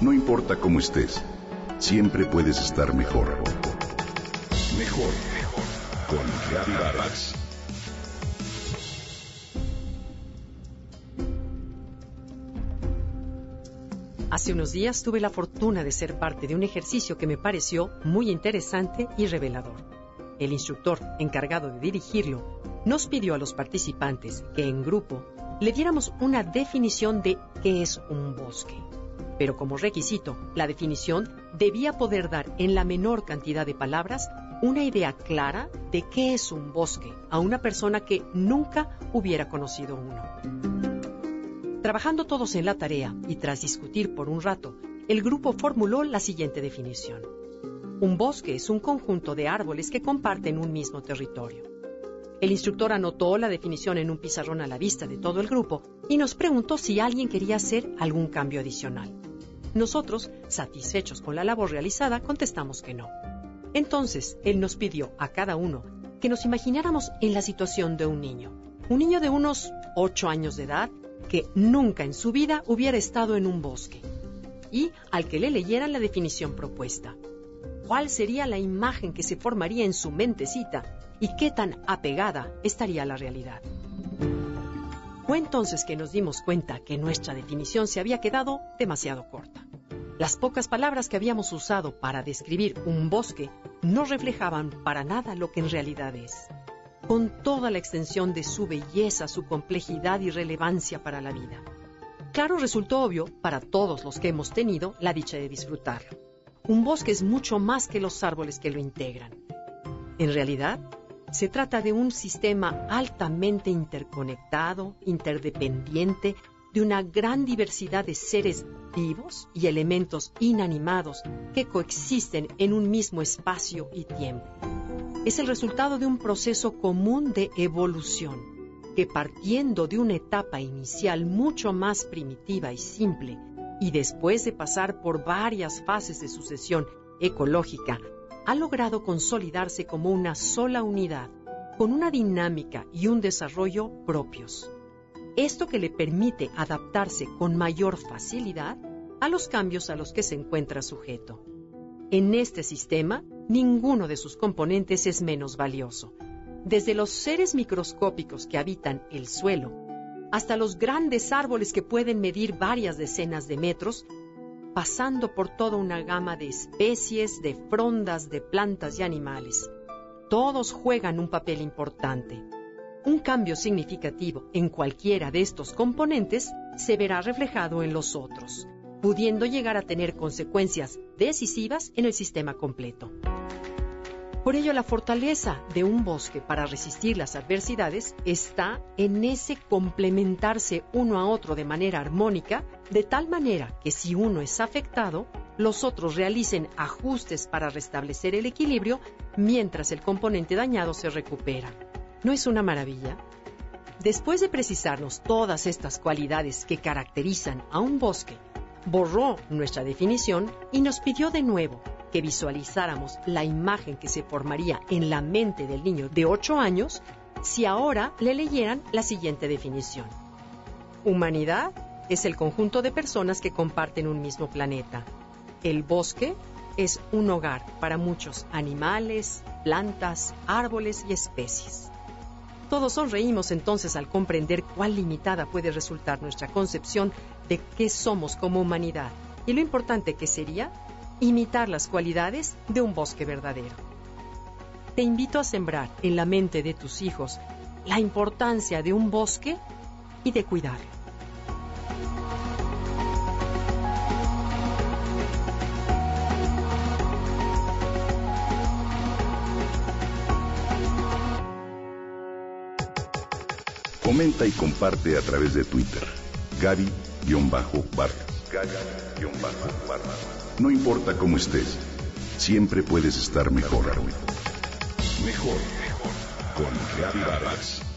No importa cómo estés, siempre puedes estar mejor. Mejor, mejor. Con Reavivadas. Hace unos días tuve la fortuna de ser parte de un ejercicio que me pareció muy interesante y revelador. El instructor encargado de dirigirlo nos pidió a los participantes que en grupo le diéramos una definición de qué es un bosque pero como requisito, la definición debía poder dar en la menor cantidad de palabras una idea clara de qué es un bosque a una persona que nunca hubiera conocido uno. Trabajando todos en la tarea y tras discutir por un rato, el grupo formuló la siguiente definición. Un bosque es un conjunto de árboles que comparten un mismo territorio. El instructor anotó la definición en un pizarrón a la vista de todo el grupo y nos preguntó si alguien quería hacer algún cambio adicional. Nosotros, satisfechos con la labor realizada, contestamos que no. Entonces, él nos pidió a cada uno que nos imagináramos en la situación de un niño. Un niño de unos ocho años de edad que nunca en su vida hubiera estado en un bosque. Y al que le leyeran la definición propuesta. ¿Cuál sería la imagen que se formaría en su mentecita y qué tan apegada estaría la realidad? Fue entonces que nos dimos cuenta que nuestra definición se había quedado demasiado corta. Las pocas palabras que habíamos usado para describir un bosque no reflejaban para nada lo que en realidad es, con toda la extensión de su belleza, su complejidad y relevancia para la vida. Claro, resultó obvio para todos los que hemos tenido la dicha de disfrutarlo. Un bosque es mucho más que los árboles que lo integran. En realidad, se trata de un sistema altamente interconectado, interdependiente, de una gran diversidad de seres vivos y elementos inanimados que coexisten en un mismo espacio y tiempo. Es el resultado de un proceso común de evolución que partiendo de una etapa inicial mucho más primitiva y simple y después de pasar por varias fases de sucesión ecológica ha logrado consolidarse como una sola unidad, con una dinámica y un desarrollo propios. Esto que le permite adaptarse con mayor facilidad a los cambios a los que se encuentra sujeto. En este sistema, ninguno de sus componentes es menos valioso. Desde los seres microscópicos que habitan el suelo, hasta los grandes árboles que pueden medir varias decenas de metros, pasando por toda una gama de especies, de frondas, de plantas y animales. Todos juegan un papel importante. Un cambio significativo en cualquiera de estos componentes se verá reflejado en los otros, pudiendo llegar a tener consecuencias decisivas en el sistema completo. Por ello, la fortaleza de un bosque para resistir las adversidades está en ese complementarse uno a otro de manera armónica, de tal manera que si uno es afectado, los otros realicen ajustes para restablecer el equilibrio mientras el componente dañado se recupera. ¿No es una maravilla? Después de precisarnos todas estas cualidades que caracterizan a un bosque, borró nuestra definición y nos pidió de nuevo que visualizáramos la imagen que se formaría en la mente del niño de 8 años si ahora le leyeran la siguiente definición. Humanidad es el conjunto de personas que comparten un mismo planeta. El bosque es un hogar para muchos animales, plantas, árboles y especies. Todos sonreímos entonces al comprender cuán limitada puede resultar nuestra concepción de qué somos como humanidad y lo importante que sería imitar las cualidades de un bosque verdadero. Te invito a sembrar en la mente de tus hijos la importancia de un bosque y de cuidarlo. Comenta y comparte a través de Twitter. Gaby-Vargas. No importa cómo estés, siempre puedes estar mejor. Mejor, mejor. Con Vargas.